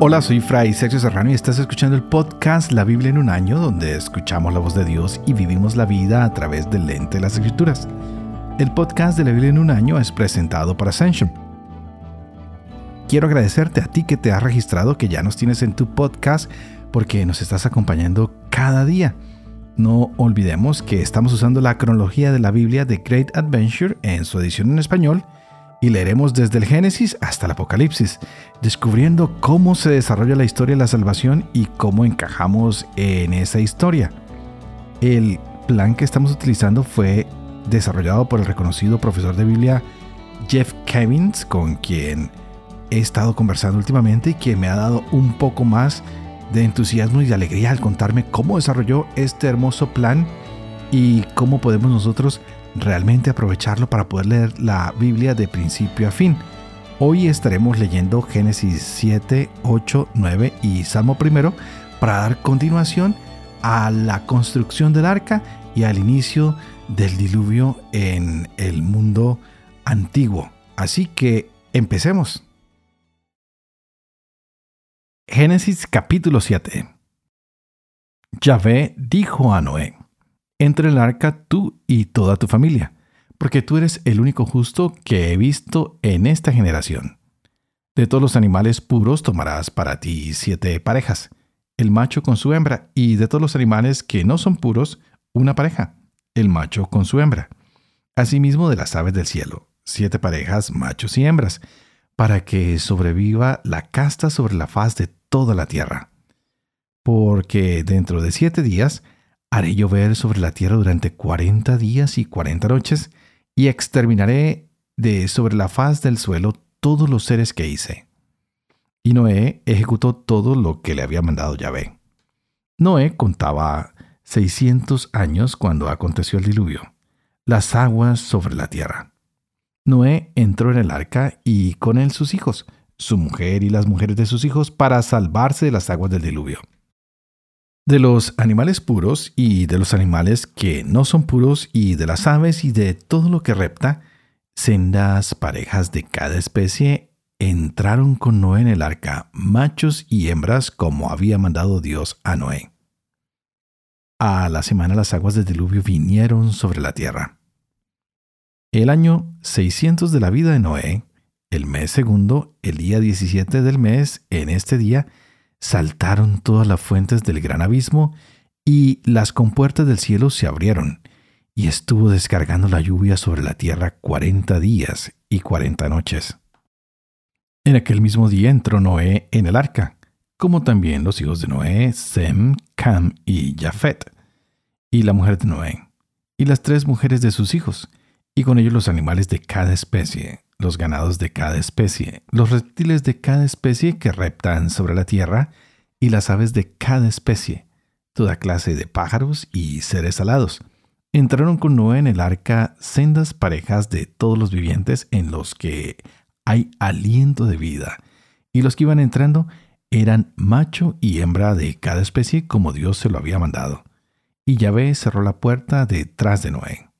Hola, soy Fray Sergio Serrano y estás escuchando el podcast La Biblia en un año, donde escuchamos la voz de Dios y vivimos la vida a través del lente de las escrituras. El podcast de la Biblia en un año es presentado por Ascension. Quiero agradecerte a ti que te has registrado, que ya nos tienes en tu podcast, porque nos estás acompañando cada día. No olvidemos que estamos usando la cronología de la Biblia de Great Adventure en su edición en español y leeremos desde el Génesis hasta el Apocalipsis, descubriendo cómo se desarrolla la historia de la salvación y cómo encajamos en esa historia. El plan que estamos utilizando fue desarrollado por el reconocido profesor de Biblia Jeff Kevins, con quien he estado conversando últimamente y quien me ha dado un poco más de entusiasmo y de alegría al contarme cómo desarrolló este hermoso plan y cómo podemos nosotros realmente aprovecharlo para poder leer la Biblia de principio a fin. Hoy estaremos leyendo Génesis 7, 8, 9 y Salmo primero para dar continuación a la construcción del arca y al inicio del diluvio en el mundo antiguo. Así que empecemos. Génesis capítulo 7 Yahvé dijo a Noé, entre el arca tú y toda tu familia, porque tú eres el único justo que he visto en esta generación. De todos los animales puros tomarás para ti siete parejas, el macho con su hembra, y de todos los animales que no son puros, una pareja, el macho con su hembra. Asimismo de las aves del cielo, siete parejas, machos y hembras, para que sobreviva la casta sobre la faz de toda la tierra. Porque dentro de siete días haré llover sobre la tierra durante cuarenta días y cuarenta noches, y exterminaré de sobre la faz del suelo todos los seres que hice. Y Noé ejecutó todo lo que le había mandado Yahvé. Noé contaba seiscientos años cuando aconteció el diluvio, las aguas sobre la tierra. Noé entró en el arca y con él sus hijos, su mujer y las mujeres de sus hijos para salvarse de las aguas del diluvio. De los animales puros y de los animales que no son puros y de las aves y de todo lo que repta, sendas parejas de cada especie entraron con Noé en el arca, machos y hembras como había mandado Dios a Noé. A la semana las aguas del diluvio vinieron sobre la tierra. El año 600 de la vida de Noé, el mes segundo, el día 17 del mes, en este día, saltaron todas las fuentes del gran abismo y las compuertas del cielo se abrieron, y estuvo descargando la lluvia sobre la tierra cuarenta días y cuarenta noches. En aquel mismo día entró Noé en el arca, como también los hijos de Noé, Sem, Cam y Jafet, y la mujer de Noé, y las tres mujeres de sus hijos, y con ellos los animales de cada especie, los ganados de cada especie, los reptiles de cada especie que reptan sobre la tierra, y las aves de cada especie, toda clase de pájaros y seres alados. Entraron con Noé en el arca sendas parejas de todos los vivientes en los que hay aliento de vida, y los que iban entrando eran macho y hembra de cada especie como Dios se lo había mandado. Y Yahvé cerró la puerta detrás de Noé.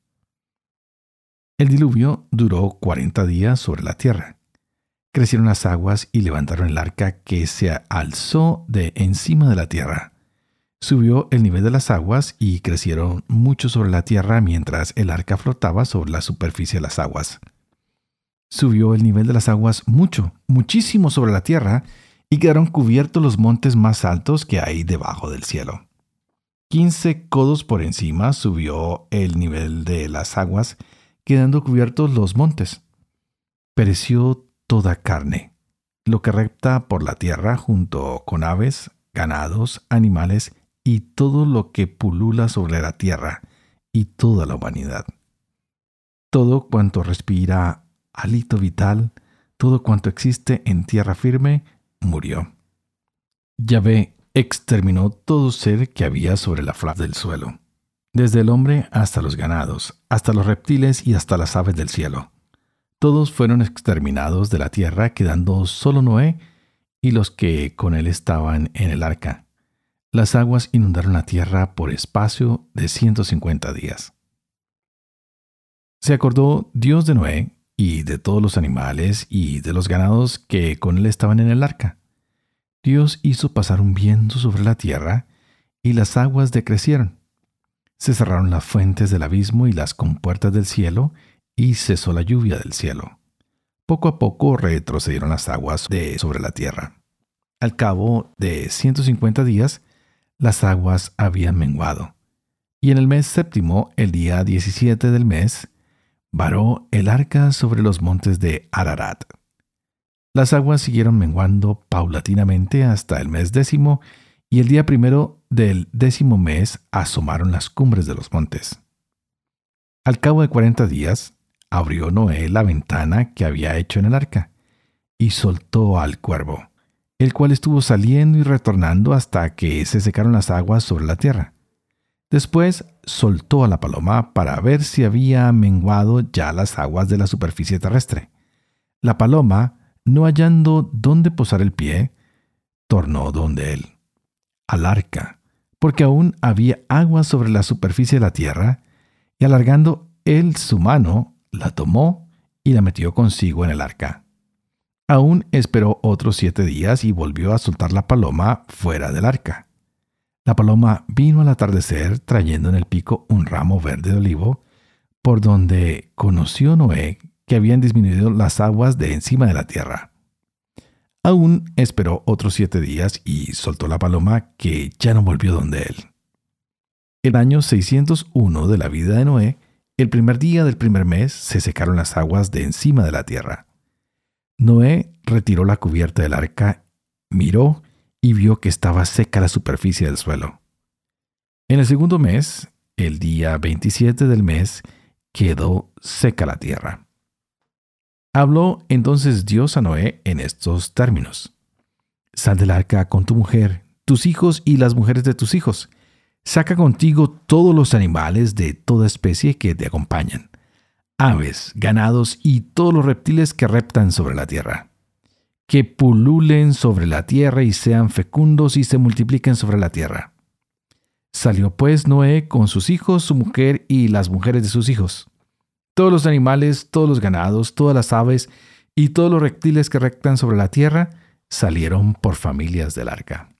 El diluvio duró cuarenta días sobre la tierra. Crecieron las aguas y levantaron el arca que se alzó de encima de la tierra. Subió el nivel de las aguas y crecieron mucho sobre la tierra mientras el arca flotaba sobre la superficie de las aguas. Subió el nivel de las aguas mucho, muchísimo sobre la tierra, y quedaron cubiertos los montes más altos que hay debajo del cielo. Quince codos por encima subió el nivel de las aguas quedando cubiertos los montes. Pereció toda carne, lo que repta por la tierra junto con aves, ganados, animales y todo lo que pulula sobre la tierra y toda la humanidad. Todo cuanto respira alito vital, todo cuanto existe en tierra firme, murió. Yahvé exterminó todo ser que había sobre la faz del suelo desde el hombre hasta los ganados, hasta los reptiles y hasta las aves del cielo. Todos fueron exterminados de la tierra, quedando solo Noé y los que con él estaban en el arca. Las aguas inundaron la tierra por espacio de 150 días. Se acordó Dios de Noé y de todos los animales y de los ganados que con él estaban en el arca. Dios hizo pasar un viento sobre la tierra y las aguas decrecieron. Se cerraron las fuentes del abismo y las compuertas del cielo y cesó la lluvia del cielo. Poco a poco retrocedieron las aguas de sobre la tierra. Al cabo de 150 días, las aguas habían menguado. Y en el mes séptimo, el día 17 del mes, varó el arca sobre los montes de Ararat. Las aguas siguieron menguando paulatinamente hasta el mes décimo, y el día primero del décimo mes asomaron las cumbres de los montes. Al cabo de cuarenta días, abrió Noé la ventana que había hecho en el arca, y soltó al cuervo, el cual estuvo saliendo y retornando hasta que se secaron las aguas sobre la tierra. Después soltó a la paloma para ver si había menguado ya las aguas de la superficie terrestre. La paloma, no hallando dónde posar el pie, tornó donde él, al arca, porque aún había agua sobre la superficie de la tierra, y alargando él su mano, la tomó y la metió consigo en el arca. Aún esperó otros siete días y volvió a soltar la paloma fuera del arca. La paloma vino al atardecer trayendo en el pico un ramo verde de olivo, por donde conoció Noé que habían disminuido las aguas de encima de la tierra. Aún esperó otros siete días y soltó la paloma que ya no volvió donde él. El año 601 de la vida de Noé el primer día del primer mes se secaron las aguas de encima de la tierra. Noé retiró la cubierta del arca, miró y vio que estaba seca la superficie del suelo. En el segundo mes, el día 27 del mes, quedó seca la tierra. Habló entonces Dios a Noé en estos términos. Sal del arca con tu mujer, tus hijos y las mujeres de tus hijos, Saca contigo todos los animales de toda especie que te acompañan, aves, ganados y todos los reptiles que reptan sobre la tierra. Que pululen sobre la tierra y sean fecundos y se multipliquen sobre la tierra. Salió pues Noé con sus hijos, su mujer y las mujeres de sus hijos. Todos los animales, todos los ganados, todas las aves y todos los reptiles que rectan sobre la tierra salieron por familias del arca.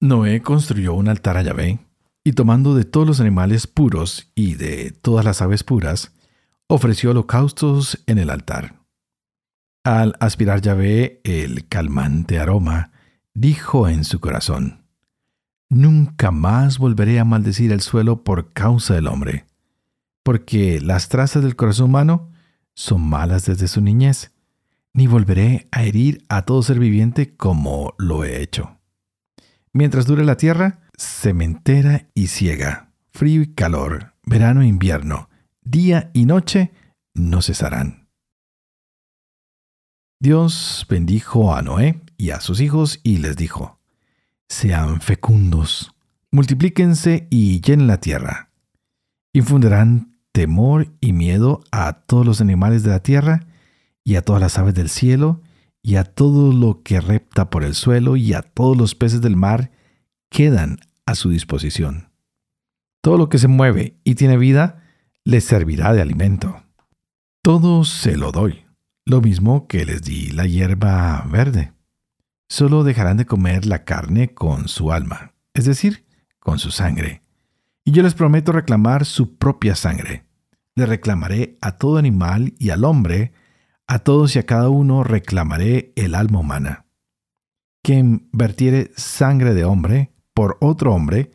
Noé construyó un altar a Yahvé y tomando de todos los animales puros y de todas las aves puras, ofreció holocaustos en el altar. Al aspirar Yahvé el calmante aroma, dijo en su corazón, Nunca más volveré a maldecir el suelo por causa del hombre, porque las trazas del corazón humano son malas desde su niñez, ni volveré a herir a todo ser viviente como lo he hecho. Mientras dure la tierra, sementera y ciega, frío y calor, verano e invierno, día y noche, no cesarán. Dios bendijo a Noé y a sus hijos y les dijo, Sean fecundos, multiplíquense y llenen la tierra. Infundirán temor y miedo a todos los animales de la tierra y a todas las aves del cielo y a todo lo que repta por el suelo y a todos los peces del mar quedan a su disposición. Todo lo que se mueve y tiene vida les servirá de alimento. Todo se lo doy, lo mismo que les di la hierba verde. Solo dejarán de comer la carne con su alma, es decir, con su sangre. Y yo les prometo reclamar su propia sangre. Le reclamaré a todo animal y al hombre, a todos y a cada uno reclamaré el alma humana. Quien vertiere sangre de hombre, por otro hombre,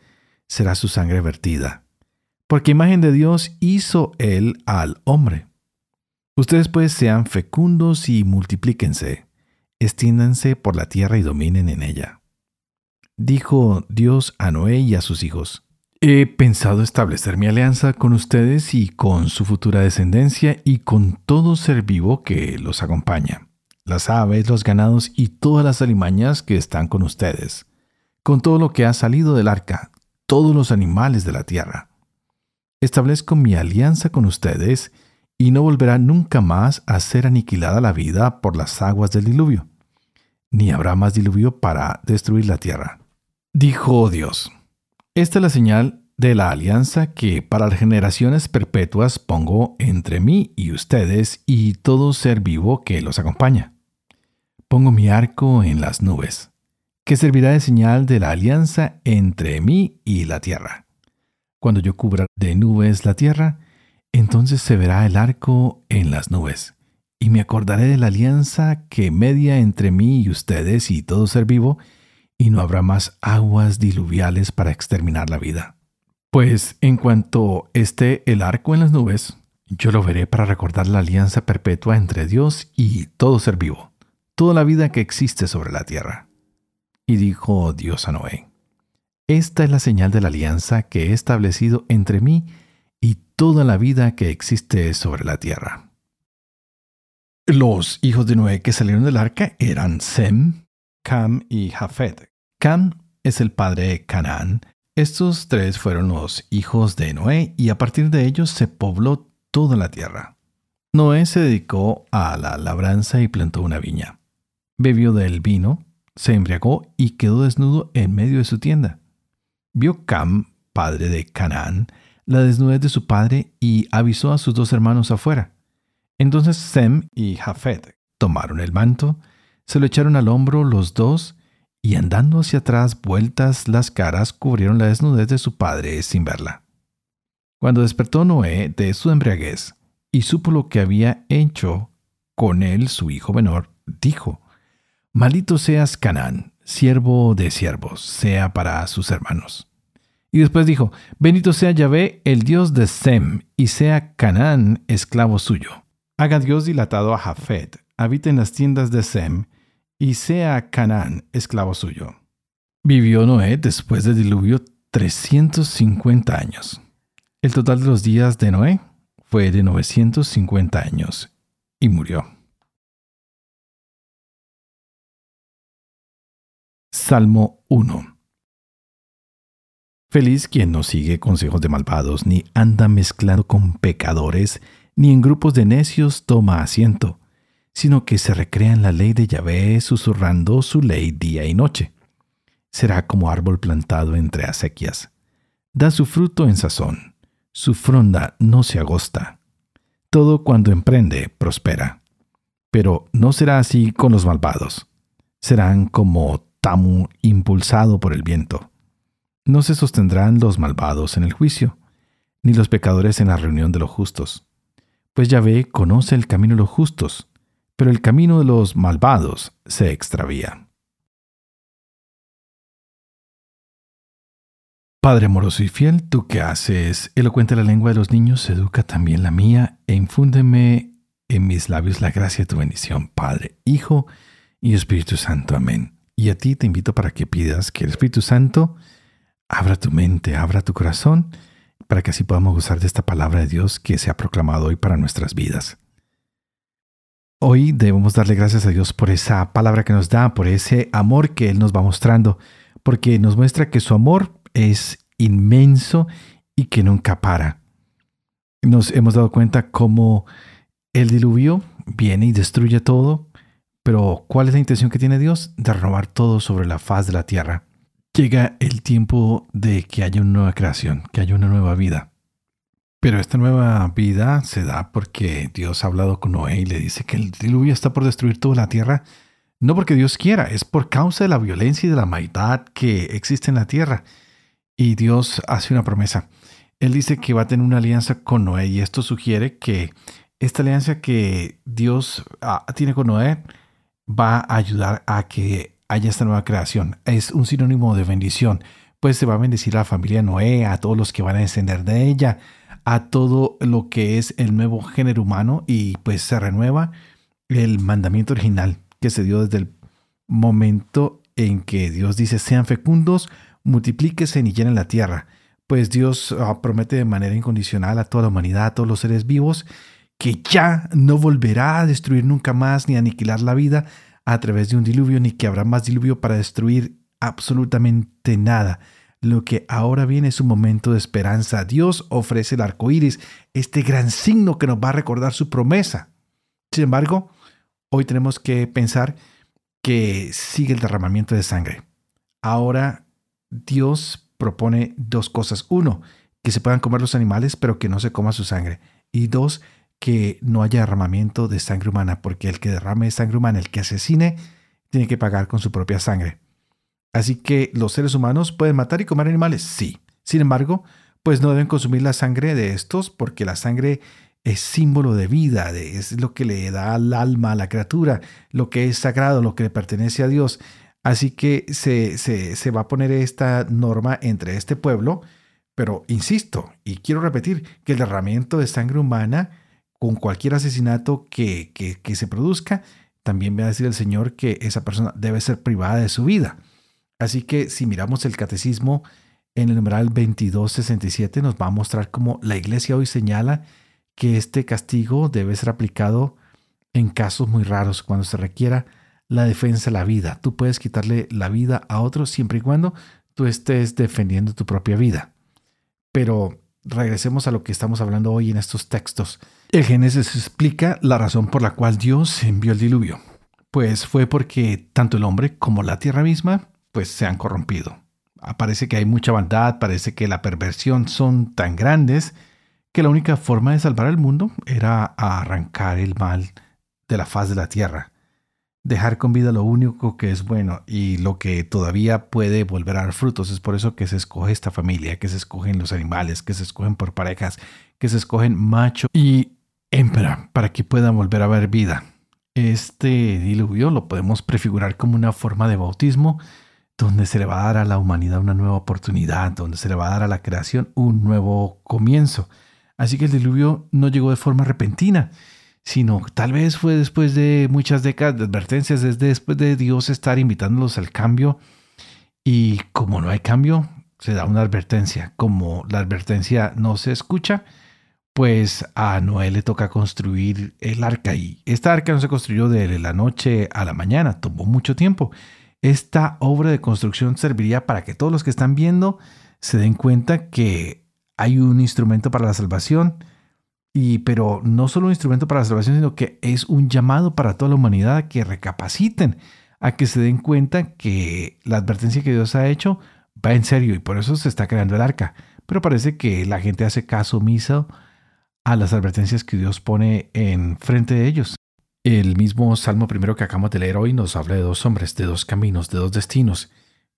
será su sangre vertida. Porque imagen de Dios hizo él al hombre. Ustedes pues sean fecundos y multiplíquense, extiéndanse por la tierra y dominen en ella. Dijo Dios a Noé y a sus hijos, He pensado establecer mi alianza con ustedes y con su futura descendencia y con todo ser vivo que los acompaña, las aves, los ganados y todas las alimañas que están con ustedes con todo lo que ha salido del arca, todos los animales de la tierra. Establezco mi alianza con ustedes y no volverá nunca más a ser aniquilada la vida por las aguas del diluvio, ni habrá más diluvio para destruir la tierra. Dijo Dios, esta es la señal de la alianza que para las generaciones perpetuas pongo entre mí y ustedes y todo ser vivo que los acompaña. Pongo mi arco en las nubes que servirá de señal de la alianza entre mí y la tierra. Cuando yo cubra de nubes la tierra, entonces se verá el arco en las nubes, y me acordaré de la alianza que media entre mí y ustedes y todo ser vivo, y no habrá más aguas diluviales para exterminar la vida. Pues en cuanto esté el arco en las nubes, yo lo veré para recordar la alianza perpetua entre Dios y todo ser vivo, toda la vida que existe sobre la tierra. Y dijo Dios a Noé, Esta es la señal de la alianza que he establecido entre mí y toda la vida que existe sobre la tierra. Los hijos de Noé que salieron del arca eran Sem, Cam y Jafet. Cam es el padre de Canaán. Estos tres fueron los hijos de Noé y a partir de ellos se pobló toda la tierra. Noé se dedicó a la labranza y plantó una viña. Bebió del vino, se embriagó y quedó desnudo en medio de su tienda. Vio Cam, padre de Canaán, la desnudez de su padre y avisó a sus dos hermanos afuera. Entonces Sem y Jafet tomaron el manto, se lo echaron al hombro los dos y andando hacia atrás vueltas las caras cubrieron la desnudez de su padre sin verla. Cuando despertó Noé de su embriaguez y supo lo que había hecho con él su hijo menor, dijo, Maldito seas Canaán, siervo de siervos, sea para sus hermanos. Y después dijo, Bendito sea Yahvé, el Dios de Sem, y sea Canaán esclavo suyo. Haga Dios dilatado a Jafet, habite en las tiendas de Sem, y sea Canaán esclavo suyo. Vivió Noé después del diluvio 350 años. El total de los días de Noé fue de 950 años y murió. Salmo 1 Feliz quien no sigue consejos de malvados, ni anda mezclado con pecadores, ni en grupos de necios toma asiento sino que se recrea en la ley de Yahvé, susurrando su ley día y noche. Será como árbol plantado entre acequias. Da su fruto en sazón. Su fronda no se agosta. Todo cuando emprende prospera. Pero no será así con los malvados. Serán como tamu impulsado por el viento. No se sostendrán los malvados en el juicio, ni los pecadores en la reunión de los justos. Pues Yahvé conoce el camino de los justos, pero el camino de los malvados se extravía. Padre amoroso y fiel, tú que haces elocuente la lengua de los niños, educa también la mía e infúndeme en mis labios la gracia de tu bendición, Padre, Hijo y Espíritu Santo. Amén. Y a ti te invito para que pidas que el Espíritu Santo abra tu mente, abra tu corazón, para que así podamos gozar de esta palabra de Dios que se ha proclamado hoy para nuestras vidas. Hoy debemos darle gracias a Dios por esa palabra que nos da, por ese amor que Él nos va mostrando, porque nos muestra que su amor es inmenso y que nunca para. Nos hemos dado cuenta cómo el diluvio viene y destruye todo, pero ¿cuál es la intención que tiene Dios? De renovar todo sobre la faz de la tierra. Llega el tiempo de que haya una nueva creación, que haya una nueva vida. Pero esta nueva vida se da porque Dios ha hablado con Noé y le dice que el diluvio está por destruir toda la tierra. No porque Dios quiera, es por causa de la violencia y de la maldad que existe en la tierra. Y Dios hace una promesa. Él dice que va a tener una alianza con Noé y esto sugiere que esta alianza que Dios ah, tiene con Noé va a ayudar a que haya esta nueva creación. Es un sinónimo de bendición. Pues se va a bendecir a la familia Noé, a todos los que van a descender de ella, a todo lo que es el nuevo género humano y pues se renueva el mandamiento original que se dio desde el momento en que Dios dice sean fecundos, multiplíquese y llenen la tierra. Pues Dios ah, promete de manera incondicional a toda la humanidad, a todos los seres vivos, que ya no volverá a destruir nunca más ni aniquilar la vida a través de un diluvio, ni que habrá más diluvio para destruir absolutamente nada lo que ahora viene es un momento de esperanza. Dios ofrece el arco iris, este gran signo que nos va a recordar su promesa. Sin embargo, hoy tenemos que pensar que sigue el derramamiento de sangre. Ahora Dios propone dos cosas. Uno, que se puedan comer los animales, pero que no se coma su sangre. Y dos, que no haya derramamiento de sangre humana, porque el que derrame sangre humana, el que asesine, tiene que pagar con su propia sangre. Así que los seres humanos pueden matar y comer animales, sí. Sin embargo, pues no deben consumir la sangre de estos porque la sangre es símbolo de vida, es lo que le da al alma a la criatura, lo que es sagrado, lo que le pertenece a Dios. Así que se, se, va a poner esta norma entre este pueblo, pero insisto, y quiero repetir, que el derramamiento de sangre humana con cualquier asesinato que, que, que se produzca, también va a decir el Señor que esa persona debe ser privada de su vida. Así que si miramos el catecismo en el numeral 2267 nos va a mostrar cómo la iglesia hoy señala que este castigo debe ser aplicado en casos muy raros, cuando se requiera la defensa de la vida. Tú puedes quitarle la vida a otro siempre y cuando tú estés defendiendo tu propia vida. Pero regresemos a lo que estamos hablando hoy en estos textos. El Génesis explica la razón por la cual Dios envió el diluvio. Pues fue porque tanto el hombre como la tierra misma pues se han corrompido. Parece que hay mucha maldad, parece que la perversión son tan grandes que la única forma de salvar al mundo era arrancar el mal de la faz de la tierra, dejar con vida lo único que es bueno y lo que todavía puede volver a dar frutos. Es por eso que se escoge esta familia, que se escogen los animales, que se escogen por parejas, que se escogen macho y hembra para que puedan volver a ver vida. Este diluvio lo podemos prefigurar como una forma de bautismo donde se le va a dar a la humanidad una nueva oportunidad, donde se le va a dar a la creación un nuevo comienzo. Así que el diluvio no llegó de forma repentina, sino tal vez fue después de muchas décadas de advertencias, desde después de Dios estar invitándolos al cambio. Y como no hay cambio, se da una advertencia. Como la advertencia no se escucha, pues a Noé le toca construir el arca. Y esta arca no se construyó de la noche a la mañana, tomó mucho tiempo. Esta obra de construcción serviría para que todos los que están viendo se den cuenta que hay un instrumento para la salvación, y, pero no solo un instrumento para la salvación, sino que es un llamado para toda la humanidad a que recapaciten, a que se den cuenta que la advertencia que Dios ha hecho va en serio y por eso se está creando el arca. Pero parece que la gente hace caso omiso a las advertencias que Dios pone en frente de ellos. El mismo Salmo primero que acabamos de leer hoy nos habla de dos hombres, de dos caminos, de dos destinos.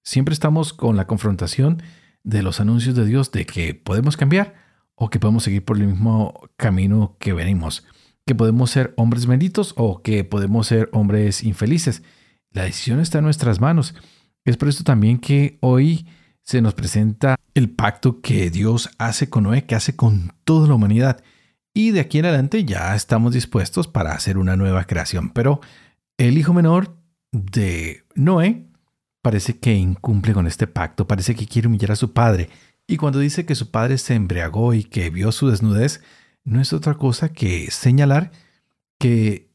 Siempre estamos con la confrontación de los anuncios de Dios de que podemos cambiar o que podemos seguir por el mismo camino que venimos, que podemos ser hombres benditos o que podemos ser hombres infelices. La decisión está en nuestras manos. Es por esto también que hoy se nos presenta el pacto que Dios hace con Noé, que hace con toda la humanidad. Y de aquí en adelante ya estamos dispuestos para hacer una nueva creación. Pero el hijo menor de Noé parece que incumple con este pacto, parece que quiere humillar a su padre. Y cuando dice que su padre se embriagó y que vio su desnudez, no es otra cosa que señalar que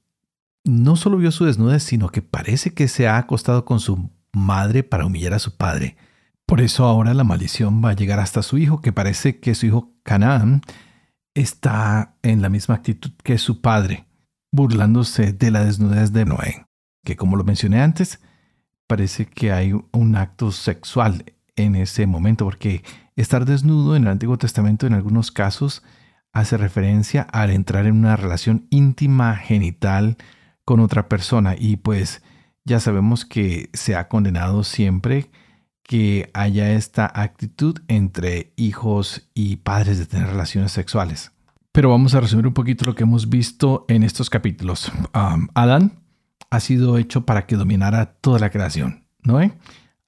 no solo vio su desnudez, sino que parece que se ha acostado con su madre para humillar a su padre. Por eso ahora la maldición va a llegar hasta su hijo, que parece que su hijo Canaán está en la misma actitud que su padre, burlándose de la desnudez de Noé, que como lo mencioné antes, parece que hay un acto sexual en ese momento, porque estar desnudo en el Antiguo Testamento en algunos casos hace referencia al entrar en una relación íntima genital con otra persona. Y pues ya sabemos que se ha condenado siempre que haya esta actitud entre hijos y padres de tener relaciones sexuales. Pero vamos a resumir un poquito lo que hemos visto en estos capítulos. Adán ha sido hecho para que dominara toda la creación. ¿no?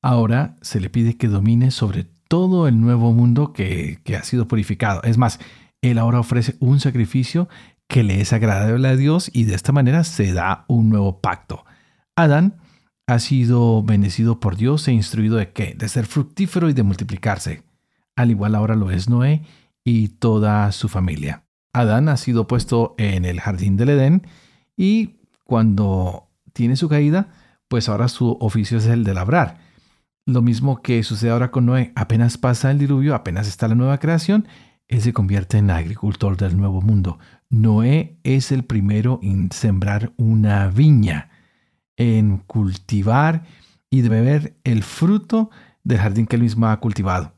Ahora se le pide que domine sobre todo el nuevo mundo que, que ha sido purificado. Es más, él ahora ofrece un sacrificio que le es agradable a Dios y de esta manera se da un nuevo pacto. Adán ha sido bendecido por Dios e instruido de qué? De ser fructífero y de multiplicarse. Al igual ahora lo es Noé y toda su familia. Adán ha sido puesto en el jardín del Edén y cuando tiene su caída, pues ahora su oficio es el de labrar. Lo mismo que sucede ahora con Noé, apenas pasa el diluvio, apenas está la nueva creación, él se convierte en agricultor del nuevo mundo. Noé es el primero en sembrar una viña, en cultivar y de beber el fruto del jardín que él mismo ha cultivado.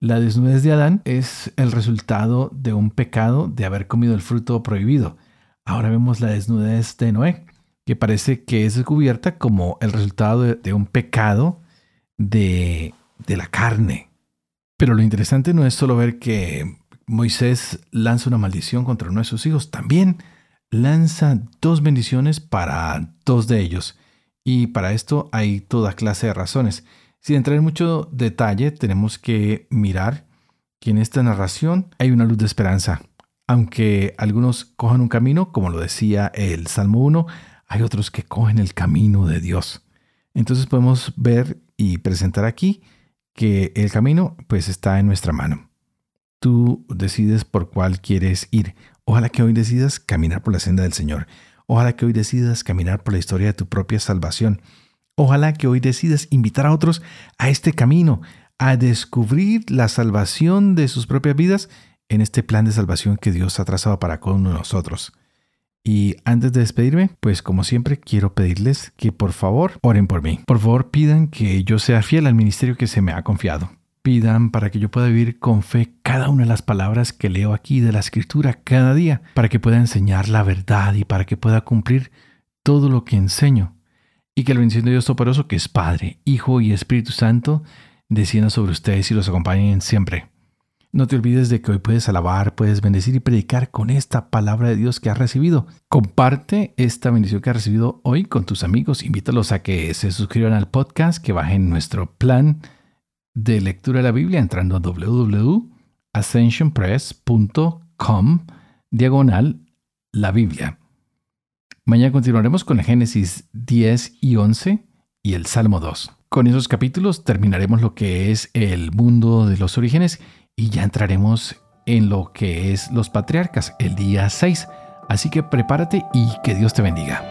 La desnudez de Adán es el resultado de un pecado de haber comido el fruto prohibido. Ahora vemos la desnudez de Noé que parece que es descubierta como el resultado de, un pecado de, de la carne. Pero lo interesante no es solo ver que Moisés lanza una maldición contra uno de sus hijos, también lanza dos bendiciones para dos de ellos. Y para esto hay toda clase de razones. Sin entrar en mucho detalle, tenemos que mirar que en esta narración hay una luz de esperanza. Aunque algunos cojan un camino, como lo decía el Salmo 1, hay otros que cogen el camino de Dios. Entonces podemos ver y presentar aquí que el camino pues está en nuestra mano. Tú decides por cuál quieres ir. Ojalá que hoy decidas caminar por la senda del Señor. Ojalá que hoy decidas caminar por la historia de tu propia salvación. Ojalá que hoy decidas invitar a otros a este camino, a descubrir la salvación de sus propias vidas en este plan de salvación que Dios ha trazado para cada uno de nosotros. Y antes de despedirme, pues como siempre quiero pedirles que por favor oren por mí. Por favor pidan que yo sea fiel al ministerio que se me ha confiado. Pidan para que yo pueda vivir con fe cada una de las palabras que leo aquí de la escritura cada día, para que pueda enseñar la verdad y para que pueda cumplir todo lo que enseño. Y que el bendición de Dios Todopoderoso, que es Padre, Hijo y Espíritu Santo, descienda sobre ustedes y los acompañen siempre. No te olvides de que hoy puedes alabar, puedes bendecir y predicar con esta palabra de Dios que has recibido. Comparte esta bendición que has recibido hoy con tus amigos. Invítalos a que se suscriban al podcast, que bajen nuestro plan de lectura de la Biblia entrando a www.ascensionpress.com diagonal la Biblia. Mañana continuaremos con el Génesis 10 y 11 y el Salmo 2. Con esos capítulos terminaremos lo que es el mundo de los orígenes y ya entraremos en lo que es los patriarcas el día 6. Así que prepárate y que Dios te bendiga.